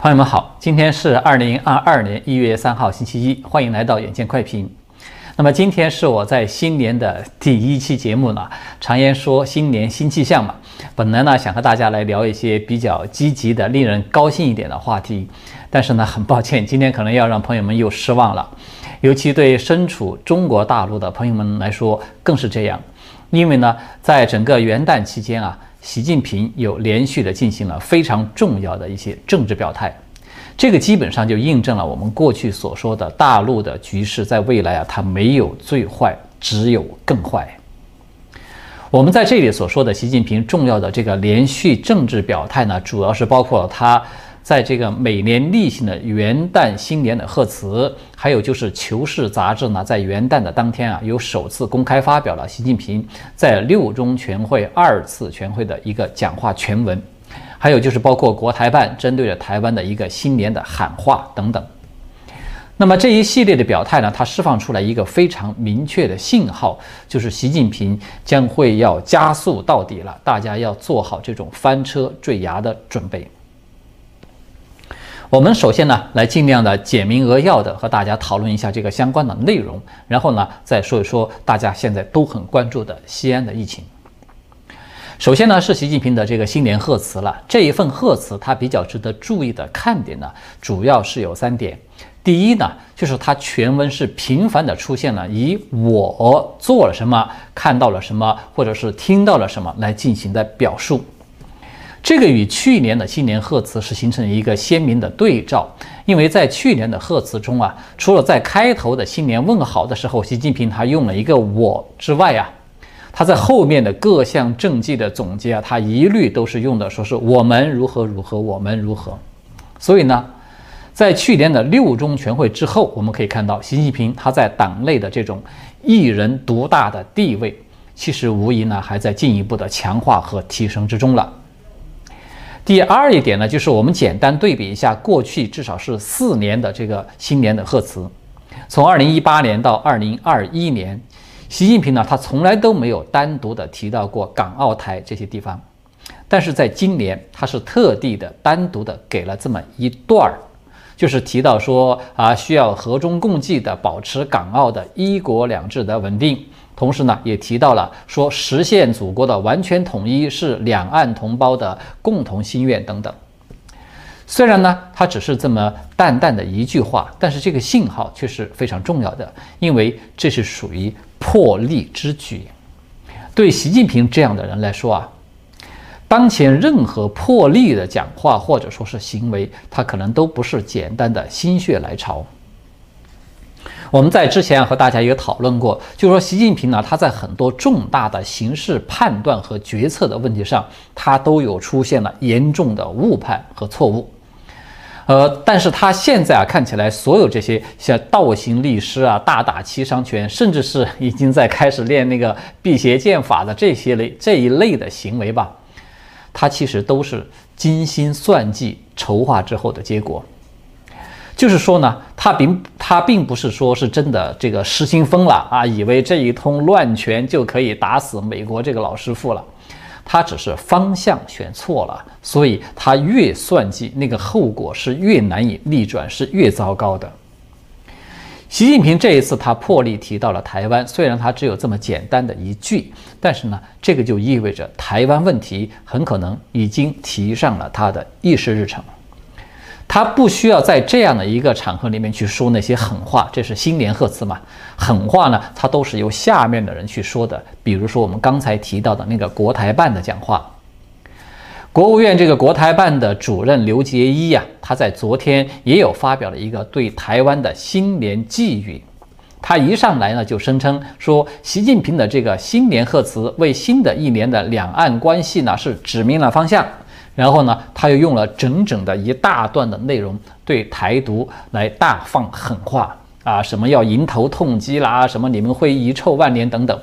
朋友们好，今天是二零二二年一月三号星期一，欢迎来到远见快评。那么今天是我在新年的第一期节目呢。常言说新年新气象嘛，本来呢想和大家来聊一些比较积极的、令人高兴一点的话题，但是呢很抱歉，今天可能要让朋友们又失望了，尤其对身处中国大陆的朋友们来说更是这样，因为呢在整个元旦期间啊。习近平又连续的进行了非常重要的一些政治表态，这个基本上就印证了我们过去所说的大陆的局势，在未来啊，它没有最坏，只有更坏。我们在这里所说的习近平重要的这个连续政治表态呢，主要是包括他。在这个每年例行的元旦新年的贺词，还有就是《求是》杂志呢，在元旦的当天啊，有首次公开发表了习近平在六中全会二次全会的一个讲话全文，还有就是包括国台办针对着台湾的一个新年的喊话等等。那么这一系列的表态呢，它释放出来一个非常明确的信号，就是习近平将会要加速到底了，大家要做好这种翻车坠崖的准备。我们首先呢，来尽量的简明扼要的和大家讨论一下这个相关的内容，然后呢，再说一说大家现在都很关注的西安的疫情。首先呢，是习近平的这个新年贺词了。这一份贺词，它比较值得注意的看点呢，主要是有三点。第一呢，就是它全文是频繁的出现了以我做了什么、看到了什么，或者是听到了什么来进行的表述。这个与去年的新年贺词是形成一个鲜明的对照，因为在去年的贺词中啊，除了在开头的新年问好的时候，习近平他用了一个我之外啊，他在后面的各项政绩的总结啊，他一律都是用的说是我们如何如何，我们如何。所以呢，在去年的六中全会之后，我们可以看到习近平他在党内的这种一人独大的地位，其实无疑呢还在进一步的强化和提升之中了。第二一点呢，就是我们简单对比一下过去至少是四年的这个新年的贺词，从二零一八年到二零二一年，习近平呢他从来都没有单独的提到过港澳台这些地方，但是在今年他是特地的单独的给了这么一段儿，就是提到说啊需要和衷共济的保持港澳的一国两制的稳定。同时呢，也提到了说实现祖国的完全统一是两岸同胞的共同心愿等等。虽然呢，它只是这么淡淡的一句话，但是这个信号却是非常重要的，因为这是属于破例之举。对习近平这样的人来说啊，当前任何破例的讲话或者说是行为，他可能都不是简单的心血来潮。我们在之前和大家也讨论过，就是说习近平呢，他在很多重大的形势判断和决策的问题上，他都有出现了严重的误判和错误。呃，但是他现在啊，看起来所有这些像倒行逆施啊、大打七伤拳，甚至是已经在开始练那个辟邪剑法的这些类这一类的行为吧，他其实都是精心算计、筹划之后的结果。就是说呢，他并他并不是说是真的这个失心疯了啊，以为这一通乱拳就可以打死美国这个老师傅了，他只是方向选错了，所以他越算计那个后果是越难以逆转，是越糟糕的。习近平这一次他破例提到了台湾，虽然他只有这么简单的一句，但是呢，这个就意味着台湾问题很可能已经提上了他的议事日程。他不需要在这样的一个场合里面去说那些狠话，这是新年贺词嘛？狠话呢，他都是由下面的人去说的。比如说我们刚才提到的那个国台办的讲话，国务院这个国台办的主任刘杰一呀，他在昨天也有发表了一个对台湾的新年寄语。他一上来呢就声称说，习近平的这个新年贺词为新的一年的两岸关系呢是指明了方向。然后呢，他又用了整整的一大段的内容对台独来大放狠话啊，什么要迎头痛击啦，什么你们会遗臭万年等等。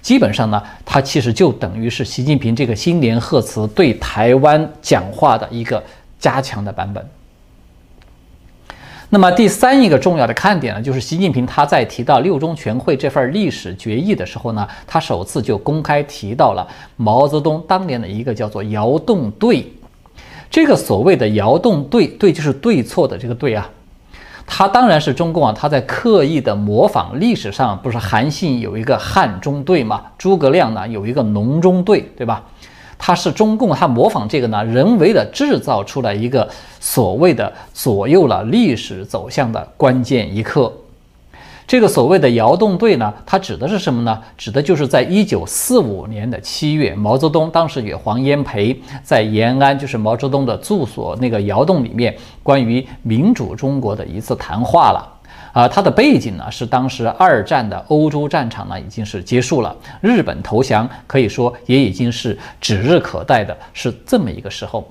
基本上呢，他其实就等于是习近平这个新年贺词对台湾讲话的一个加强的版本。那么第三一个重要的看点呢，就是习近平他在提到六中全会这份历史决议的时候呢，他首次就公开提到了毛泽东当年的一个叫做“窑洞队”。这个所谓的窑洞对，对就是对错的这个对啊。他当然是中共啊，他在刻意的模仿历史上不是韩信有一个汉中对嘛？诸葛亮呢有一个隆中对，对吧？他是中共，他模仿这个呢，人为的制造出来一个所谓的左右了历史走向的关键一刻。这个所谓的窑洞对呢，它指的是什么呢？指的就是在一九四五年的七月，毛泽东当时与黄炎培在延安，就是毛泽东的住所那个窑洞里面，关于民主中国的一次谈话了。啊，它的背景呢是当时二战的欧洲战场呢已经是结束了，日本投降可以说也已经是指日可待的，是这么一个时候。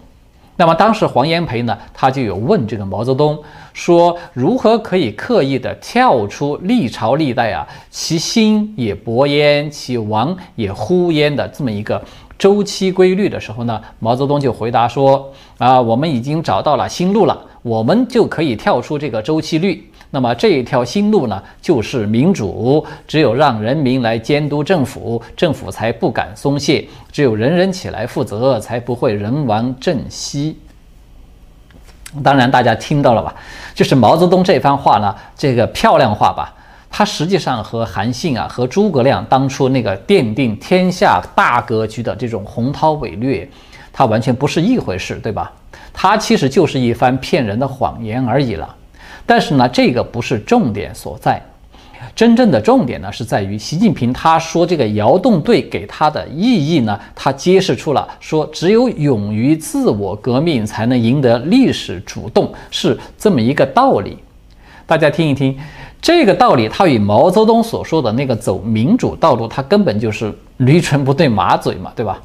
那么当时黄炎培呢，他就有问这个毛泽东说，如何可以刻意的跳出历朝历代啊，其兴也勃焉，其亡也忽焉的这么一个周期规律的时候呢？毛泽东就回答说啊，我们已经找到了新路了，我们就可以跳出这个周期率。那么这一条新路呢，就是民主。只有让人民来监督政府，政府才不敢松懈；只有人人起来负责，才不会人亡政息。当然，大家听到了吧？就是毛泽东这番话呢，这个漂亮话吧，它实际上和韩信啊、和诸葛亮当初那个奠定天下大格局的这种宏涛伟略，它完全不是一回事，对吧？它其实就是一番骗人的谎言而已了。但是呢，这个不是重点所在，真正的重点呢是在于习近平他说这个窑洞对给他的意义呢，他揭示出了说只有勇于自我革命才能赢得历史主动是这么一个道理。大家听一听，这个道理它与毛泽东所说的那个走民主道路，它根本就是驴唇不对马嘴嘛，对吧？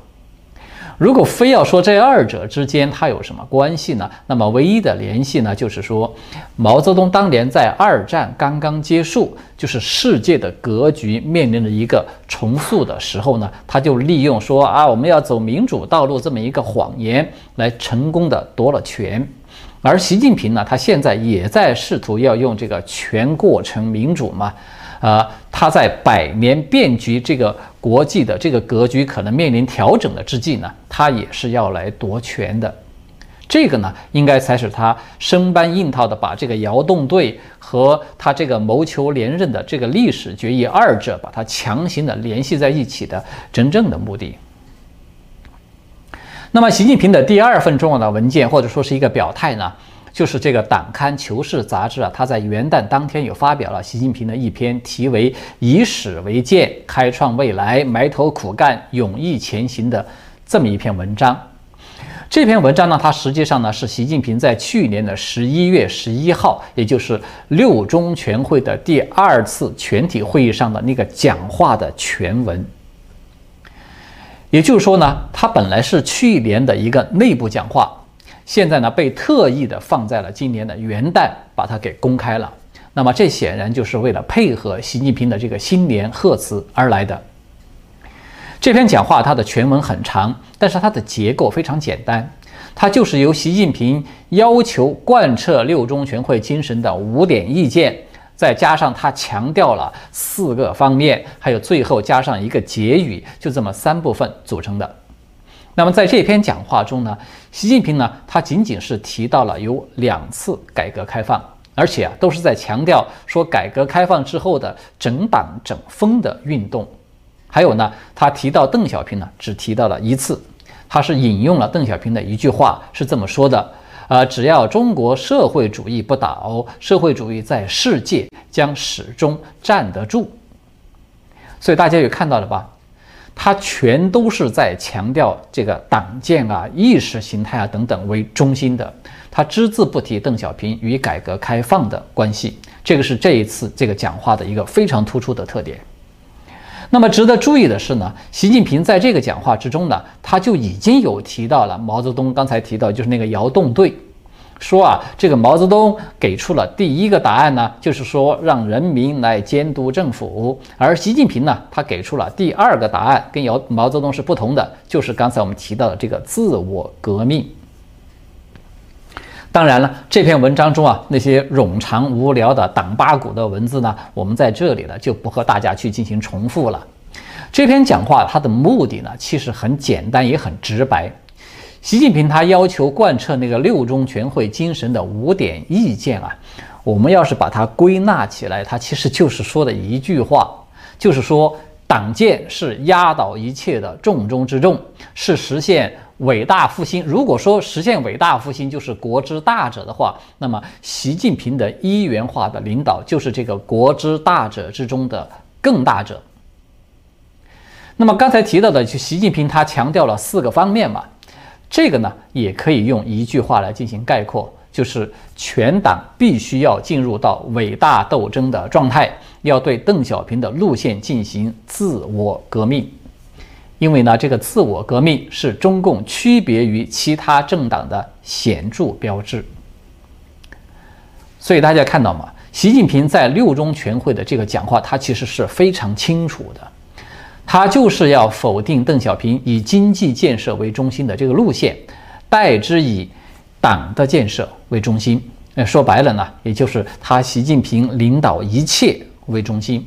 如果非要说这二者之间它有什么关系呢？那么唯一的联系呢，就是说，毛泽东当年在二战刚刚结束，就是世界的格局面临着一个重塑的时候呢，他就利用说啊，我们要走民主道路这么一个谎言，来成功的夺了权。而习近平呢，他现在也在试图要用这个全过程民主嘛。啊，他在百年变局这个国际的这个格局可能面临调整的之际呢，他也是要来夺权的。这个呢，应该才是他生搬硬套的把这个窑洞队和他这个谋求连任的这个历史决议二者把它强行的联系在一起的真正的目的。那么，习近平的第二份重要的文件或者说是一个表态呢？就是这个党刊《求是》杂志啊，它在元旦当天有发表了习近平的一篇题为“以史为鉴，开创未来，埋头苦干，勇毅前行”的这么一篇文章。这篇文章呢，它实际上呢是习近平在去年的十一月十一号，也就是六中全会的第二次全体会议上的那个讲话的全文。也就是说呢，它本来是去年的一个内部讲话。现在呢，被特意的放在了今年的元旦，把它给公开了。那么，这显然就是为了配合习近平的这个新年贺词而来的。这篇讲话它的全文很长，但是它的结构非常简单，它就是由习近平要求贯彻六中全会精神的五点意见，再加上他强调了四个方面，还有最后加上一个结语，就这么三部分组成的。那么在这篇讲话中呢，习近平呢，他仅仅是提到了有两次改革开放，而且啊，都是在强调说改革开放之后的整党整风的运动。还有呢，他提到邓小平呢，只提到了一次，他是引用了邓小平的一句话，是这么说的：呃，只要中国社会主义不倒，社会主义在世界将始终站得住。所以大家也看到了吧？他全都是在强调这个党建啊、意识形态啊等等为中心的，他只字不提邓小平与改革开放的关系，这个是这一次这个讲话的一个非常突出的特点。那么值得注意的是呢，习近平在这个讲话之中呢，他就已经有提到了毛泽东刚才提到就是那个窑洞对。说啊，这个毛泽东给出了第一个答案呢，就是说让人民来监督政府，而习近平呢，他给出了第二个答案，跟姚毛泽东是不同的，就是刚才我们提到的这个自我革命。当然了，这篇文章中啊那些冗长无聊的党八股的文字呢，我们在这里呢就不和大家去进行重复了。这篇讲话它的目的呢，其实很简单也很直白。习近平他要求贯彻那个六中全会精神的五点意见啊，我们要是把它归纳起来，它其实就是说的一句话，就是说党建是压倒一切的重中之重，是实现伟大复兴。如果说实现伟大复兴就是国之大者的话，那么习近平的一元化的领导就是这个国之大者之中的更大者。那么刚才提到的，就习近平他强调了四个方面嘛，这个呢也可以用一句话来进行概括，就是全党必须要进入到伟大斗争的状态，要对邓小平的路线进行自我革命，因为呢这个自我革命是中共区别于其他政党的显著标志。所以大家看到嘛，习近平在六中全会的这个讲话，他其实是非常清楚的。他就是要否定邓小平以经济建设为中心的这个路线，代之以党的建设为中心。那说白了呢，也就是他习近平领导一切为中心。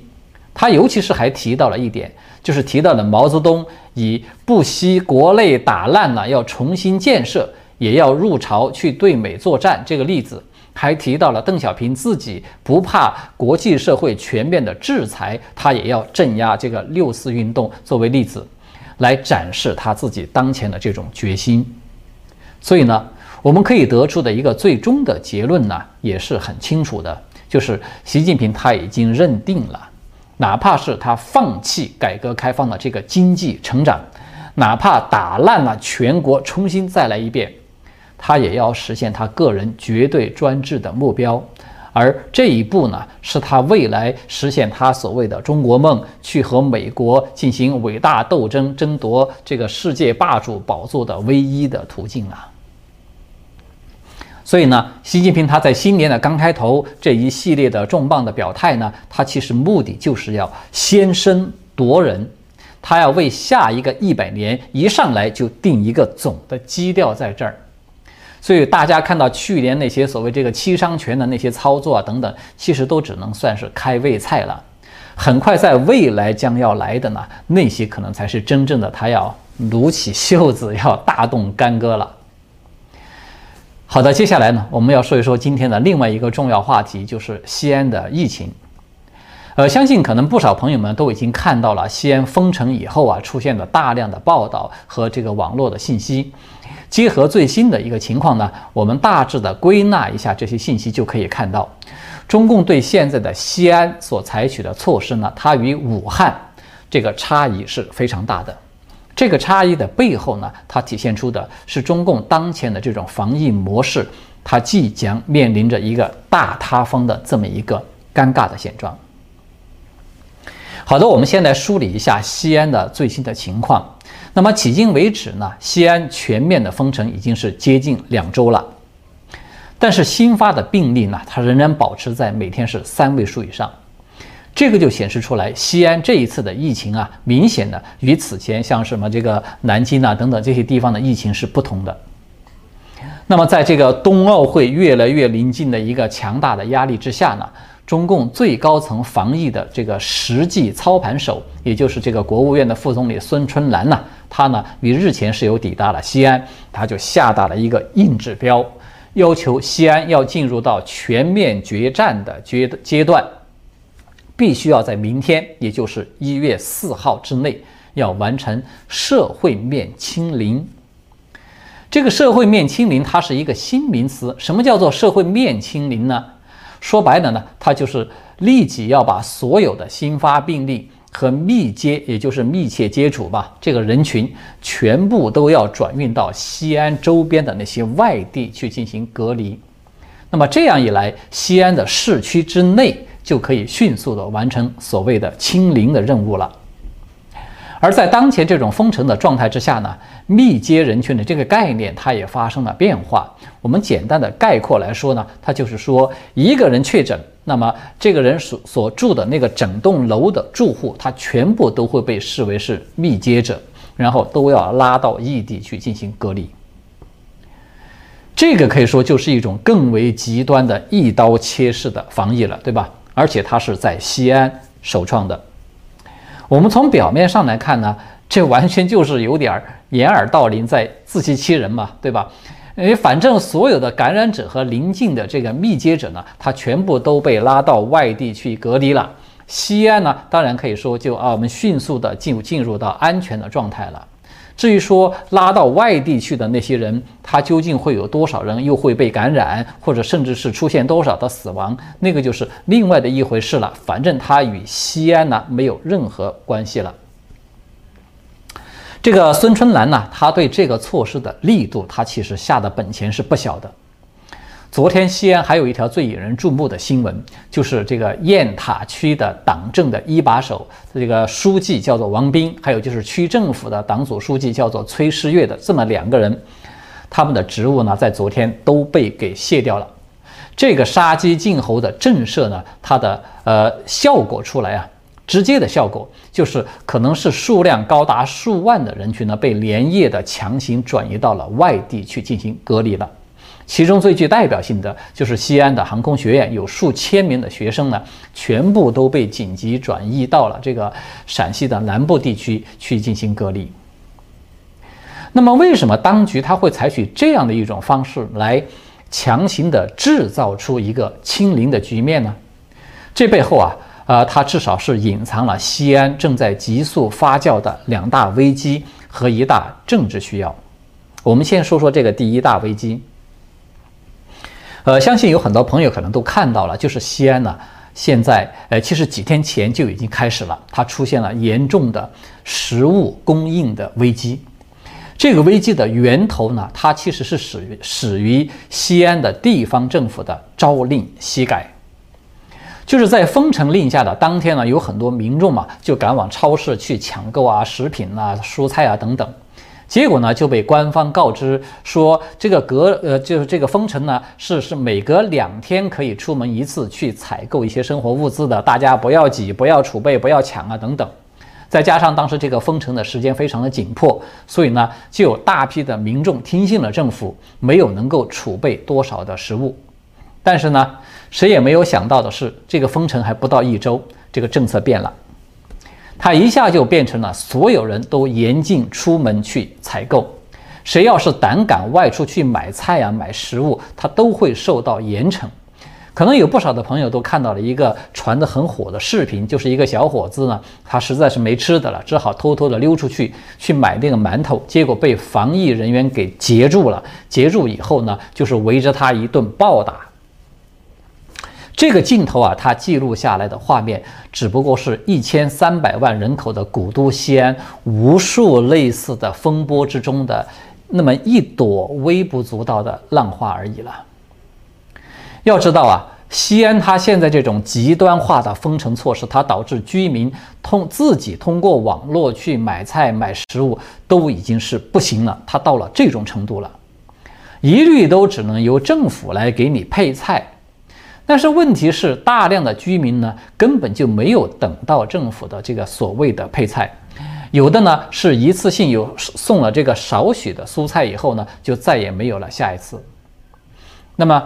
他尤其是还提到了一点，就是提到了毛泽东以不惜国内打烂了要重新建设，也要入朝去对美作战这个例子。还提到了邓小平自己不怕国际社会全面的制裁，他也要镇压这个六四运动作为例子，来展示他自己当前的这种决心。所以呢，我们可以得出的一个最终的结论呢，也是很清楚的，就是习近平他已经认定了，哪怕是他放弃改革开放的这个经济成长，哪怕打烂了全国，重新再来一遍。他也要实现他个人绝对专制的目标，而这一步呢，是他未来实现他所谓的中国梦，去和美国进行伟大斗争，争夺这个世界霸主宝座的唯一的途径啊。所以呢，习近平他在新年的刚开头这一系列的重磅的表态呢，他其实目的就是要先声夺人，他要为下一个一百年一上来就定一个总的基调在这儿。所以大家看到去年那些所谓这个七伤拳的那些操作啊等等，其实都只能算是开胃菜了。很快在未来将要来的呢，那些可能才是真正的他要撸起袖子要大动干戈了。好的，接下来呢，我们要说一说今天的另外一个重要话题，就是西安的疫情。呃，相信可能不少朋友们都已经看到了西安封城以后啊出现的大量的报道和这个网络的信息。结合最新的一个情况呢，我们大致的归纳一下这些信息，就可以看到，中共对现在的西安所采取的措施呢，它与武汉这个差异是非常大的。这个差异的背后呢，它体现出的是中共当前的这种防疫模式，它即将面临着一个大塌方的这么一个尴尬的现状。好的，我们先来梳理一下西安的最新的情况。那么迄今为止呢，西安全面的封城已经是接近两周了，但是新发的病例呢，它仍然保持在每天是三位数以上，这个就显示出来，西安这一次的疫情啊，明显的与此前像什么这个南京啊等等这些地方的疫情是不同的。那么在这个冬奥会越来越临近的一个强大的压力之下呢？中共最高层防疫的这个实际操盘手，也就是这个国务院的副总理孙春兰呢，他呢于日前是有抵达了西安，他就下达了一个硬指标，要求西安要进入到全面决战的阶阶段，必须要在明天，也就是一月四号之内，要完成社会面清零。这个社会面清零，它是一个新名词，什么叫做社会面清零呢？说白了呢，它就是立即要把所有的新发病例和密接，也就是密切接触吧，这个人群全部都要转运到西安周边的那些外地去进行隔离。那么这样一来，西安的市区之内就可以迅速的完成所谓的清零的任务了。而在当前这种封城的状态之下呢，密接人群的这个概念它也发生了变化。我们简单的概括来说呢，它就是说一个人确诊，那么这个人所所住的那个整栋楼的住户，他全部都会被视为是密接者，然后都要拉到异地去进行隔离。这个可以说就是一种更为极端的一刀切式的防疫了，对吧？而且它是在西安首创的。我们从表面上来看呢，这完全就是有点掩耳盗铃，在自欺欺人嘛，对吧？为反正所有的感染者和临近的这个密接者呢，他全部都被拉到外地去隔离了。西安呢，当然可以说就啊，我们迅速的进入进入到安全的状态了。至于说拉到外地去的那些人，他究竟会有多少人又会被感染，或者甚至是出现多少的死亡，那个就是另外的一回事了。反正他与西安呢没有任何关系了。这个孙春兰呢，他对这个措施的力度，他其实下的本钱是不小的。昨天西安还有一条最引人注目的新闻，就是这个雁塔区的党政的一把手，这个书记叫做王斌，还有就是区政府的党组书记叫做崔世月的这么两个人，他们的职务呢，在昨天都被给卸掉了。这个杀鸡儆猴的震慑呢，它的呃效果出来啊。直接的效果就是，可能是数量高达数万的人群呢，被连夜的强行转移到了外地去进行隔离了。其中最具代表性的就是西安的航空学院，有数千名的学生呢，全部都被紧急转移到了这个陕西的南部地区去进行隔离。那么，为什么当局他会采取这样的一种方式来强行的制造出一个清零的局面呢？这背后啊。呃，它至少是隐藏了西安正在急速发酵的两大危机和一大政治需要。我们先说说这个第一大危机。呃，相信有很多朋友可能都看到了，就是西安呢，现在呃，其实几天前就已经开始了，它出现了严重的食物供应的危机。这个危机的源头呢，它其实是始于始于西安的地方政府的朝令夕改。就是在封城令下的当天呢，有很多民众嘛，就赶往超市去抢购啊，食品啊、蔬菜啊等等，结果呢就被官方告知说，这个隔呃就是这个封城呢是是每隔两天可以出门一次去采购一些生活物资的，大家不要挤，不要储备，不要抢啊等等。再加上当时这个封城的时间非常的紧迫，所以呢就有大批的民众听信了政府，没有能够储备多少的食物，但是呢。谁也没有想到的是，这个封城还不到一周，这个政策变了，它一下就变成了所有人都严禁出门去采购，谁要是胆敢外出去买菜啊、买食物，他都会受到严惩。可能有不少的朋友都看到了一个传得很火的视频，就是一个小伙子呢，他实在是没吃的了，只好偷偷的溜出去去买那个馒头，结果被防疫人员给截住了。截住以后呢，就是围着他一顿暴打。这个镜头啊，它记录下来的画面，只不过是一千三百万人口的古都西安无数类似的风波之中的那么一朵微不足道的浪花而已了。要知道啊，西安它现在这种极端化的封城措施，它导致居民通自己通过网络去买菜买食物都已经是不行了，它到了这种程度了，一律都只能由政府来给你配菜。但是问题是，大量的居民呢，根本就没有等到政府的这个所谓的配菜，有的呢是一次性有送了这个少许的蔬菜以后呢，就再也没有了下一次。那么，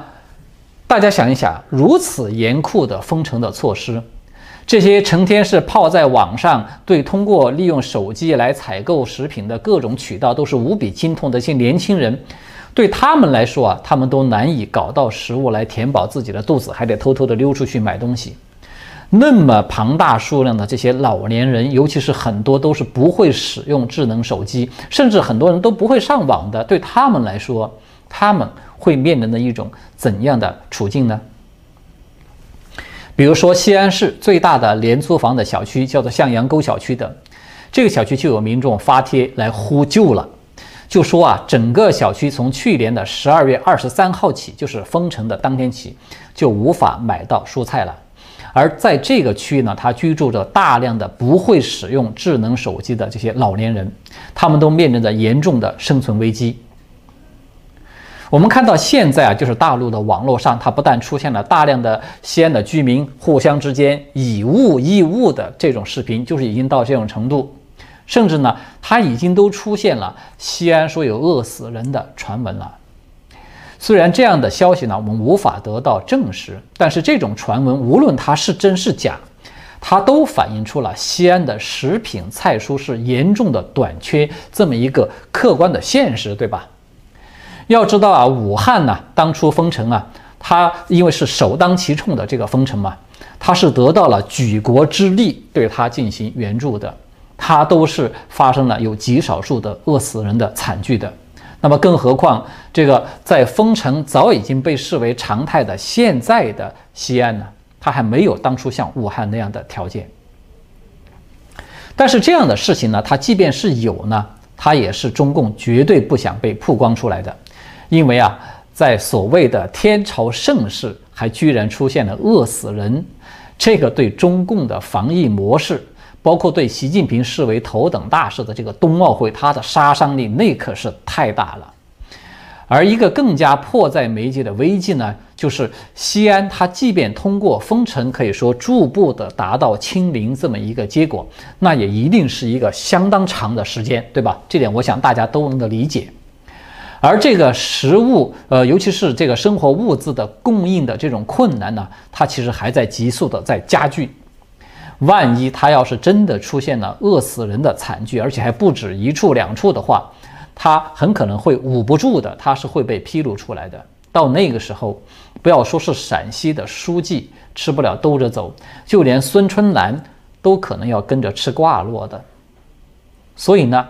大家想一想，如此严酷的封城的措施，这些成天是泡在网上，对通过利用手机来采购食品的各种渠道都是无比精通的一些年轻人。对他们来说啊，他们都难以搞到食物来填饱自己的肚子，还得偷偷的溜出去买东西。那么庞大数量的这些老年人，尤其是很多都是不会使用智能手机，甚至很多人都不会上网的。对他们来说，他们会面临的一种怎样的处境呢？比如说，西安市最大的廉租房的小区叫做向阳沟小区的，这个小区就有民众发帖来呼救了。就说啊，整个小区从去年的十二月二十三号起，就是封城的当天起，就无法买到蔬菜了。而在这个区域呢，它居住着大量的不会使用智能手机的这些老年人，他们都面临着严重的生存危机。我们看到现在啊，就是大陆的网络上，它不但出现了大量的西安的居民互相之间以物易物的这种视频，就是已经到这种程度。甚至呢，他已经都出现了西安说有饿死人的传闻了。虽然这样的消息呢，我们无法得到证实，但是这种传闻无论它是真是假，它都反映出了西安的食品菜蔬是严重的短缺这么一个客观的现实，对吧？要知道啊，武汉呢，当初封城啊，它因为是首当其冲的这个封城嘛，它是得到了举国之力对它进行援助的，它都是发生了有极少数的饿死人的惨剧的。那么，更何况这个在封城早已经被视为常态的现在的西安呢？它还没有当初像武汉那样的条件。但是这样的事情呢，它即便是有呢，它也是中共绝对不想被曝光出来的，因为啊，在所谓的天朝盛世，还居然出现了饿死人，这个对中共的防疫模式。包括对习近平视为头等大事的这个冬奥会，它的杀伤力那可是太大了。而一个更加迫在眉睫的危机呢，就是西安，它即便通过封城，可以说逐步的达到清零这么一个结果，那也一定是一个相当长的时间，对吧？这点我想大家都能够理解。而这个食物，呃，尤其是这个生活物资的供应的这种困难呢，它其实还在急速的在加剧。万一他要是真的出现了饿死人的惨剧，而且还不止一处两处的话，他很可能会捂不住的，他是会被披露出来的。到那个时候，不要说是陕西的书记吃不了兜着走，就连孙春兰都可能要跟着吃挂落的。所以呢，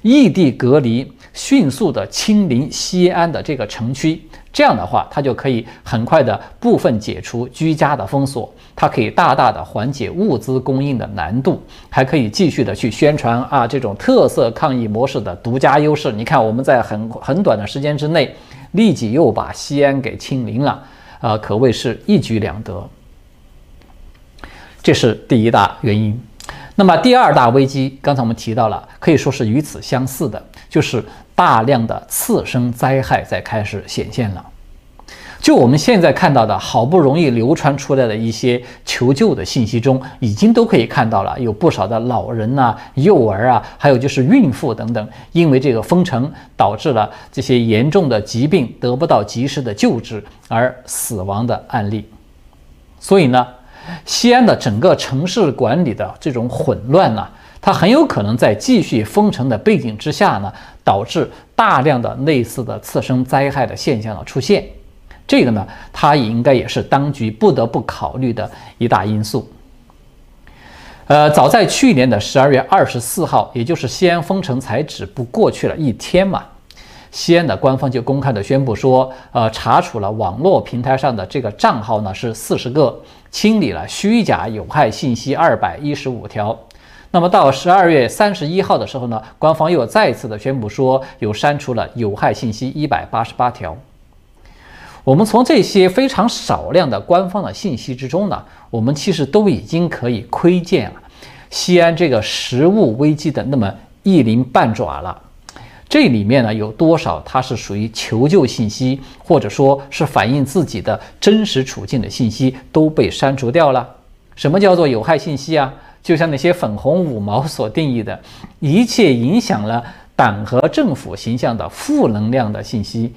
异地隔离，迅速的清零西安的这个城区。这样的话，他就可以很快的部分解除居家的封锁，它可以大大的缓解物资供应的难度，还可以继续的去宣传啊这种特色抗疫模式的独家优势。你看，我们在很很短的时间之内，立即又把西安给清零了，啊，可谓是一举两得。这是第一大原因。那么第二大危机，刚才我们提到了，可以说是与此相似的，就是大量的次生灾害在开始显现了。就我们现在看到的，好不容易流传出来的一些求救的信息中，已经都可以看到了，有不少的老人呐、幼儿啊，还有就是孕妇等等，因为这个封城导致了这些严重的疾病得不到及时的救治而死亡的案例。所以呢。西安的整个城市管理的这种混乱呢，它很有可能在继续封城的背景之下呢，导致大量的类似的次生灾害的现象的出现。这个呢，它也应该也是当局不得不考虑的一大因素。呃，早在去年的十二月二十四号，也就是西安封城才只不过去了一天嘛。西安的官方就公开的宣布说，呃，查处了网络平台上的这个账号呢是四十个，清理了虚假有害信息二百一十五条。那么到十二月三十一号的时候呢，官方又再次的宣布说，有删除了有害信息一百八十八条。我们从这些非常少量的官方的信息之中呢，我们其实都已经可以窥见啊，西安这个食物危机的那么一鳞半爪了。这里面呢有多少它是属于求救信息，或者说是反映自己的真实处境的信息都被删除掉了？什么叫做有害信息啊？就像那些粉红五毛所定义的，一切影响了党和政府形象的负能量的信息，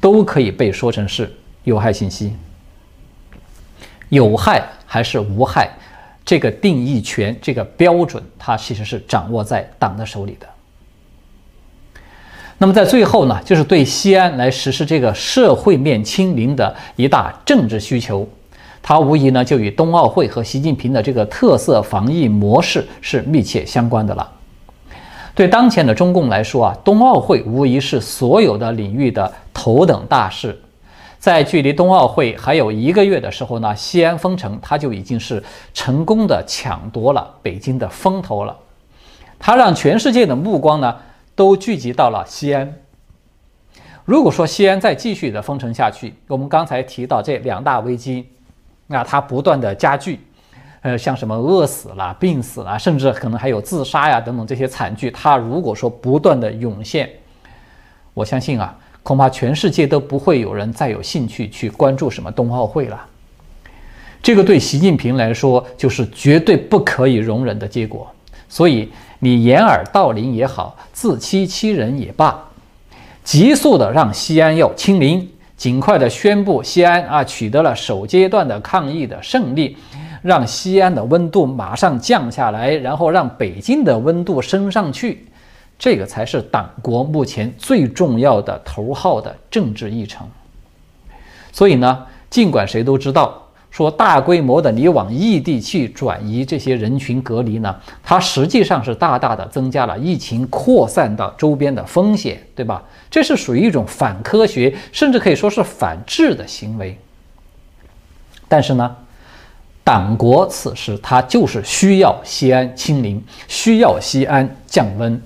都可以被说成是有害信息。有害还是无害，这个定义权、这个标准，它其实是掌握在党的手里的。那么在最后呢，就是对西安来实施这个社会面清零的一大政治需求，它无疑呢就与冬奥会和习近平的这个特色防疫模式是密切相关的了。对当前的中共来说啊，冬奥会无疑是所有的领域的头等大事。在距离冬奥会还有一个月的时候呢，西安封城，它就已经是成功的抢夺了北京的风头了。它让全世界的目光呢。都聚集到了西安。如果说西安再继续的封城下去，我们刚才提到这两大危机，那它不断的加剧，呃，像什么饿死了、病死了，甚至可能还有自杀呀等等这些惨剧，它如果说不断的涌现，我相信啊，恐怕全世界都不会有人再有兴趣去关注什么冬奥会了。这个对习近平来说就是绝对不可以容忍的结果，所以。你掩耳盗铃也好，自欺欺人也罢，急速的让西安要清零，尽快的宣布西安啊取得了首阶段的抗疫的胜利，让西安的温度马上降下来，然后让北京的温度升上去，这个才是党国目前最重要的头号的政治议程。所以呢，尽管谁都知道。说大规模的你往异地去转移这些人群隔离呢，它实际上是大大的增加了疫情扩散到周边的风险，对吧？这是属于一种反科学，甚至可以说是反制的行为。但是呢，党国此时它就是需要西安清零，需要西安降温。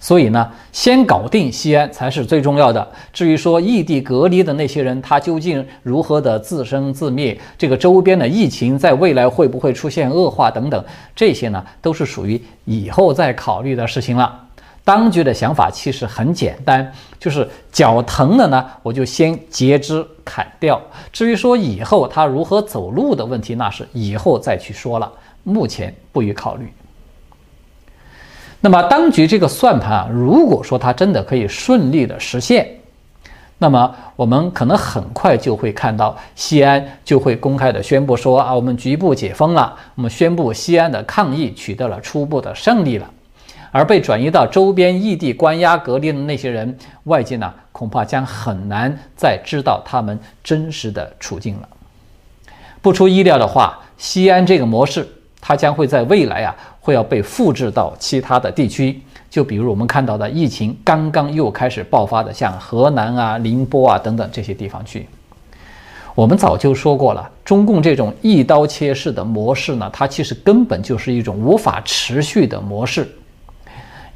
所以呢，先搞定西安才是最重要的。至于说异地隔离的那些人，他究竟如何的自生自灭，这个周边的疫情在未来会不会出现恶化等等，这些呢，都是属于以后再考虑的事情了。当局的想法其实很简单，就是脚疼了呢，我就先截肢砍掉。至于说以后他如何走路的问题，那是以后再去说了，目前不予考虑。那么，当局这个算盘啊，如果说它真的可以顺利的实现，那么我们可能很快就会看到西安就会公开的宣布说啊，我们局部解封了，我们宣布西安的抗疫取得了初步的胜利了。而被转移到周边异地关押隔离的那些人，外界呢恐怕将很难再知道他们真实的处境了。不出意料的话，西安这个模式，它将会在未来啊。会要被复制到其他的地区，就比如我们看到的疫情刚刚又开始爆发的，像河南啊、宁波啊等等这些地方去。我们早就说过了，中共这种一刀切式的模式呢，它其实根本就是一种无法持续的模式。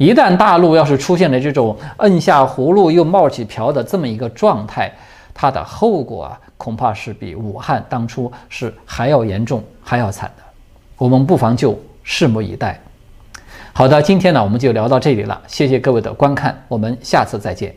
一旦大陆要是出现了这种摁下葫芦又冒起瓢的这么一个状态，它的后果啊，恐怕是比武汉当初是还要严重、还要惨的。我们不妨就。拭目以待。好的，今天呢我们就聊到这里了，谢谢各位的观看，我们下次再见。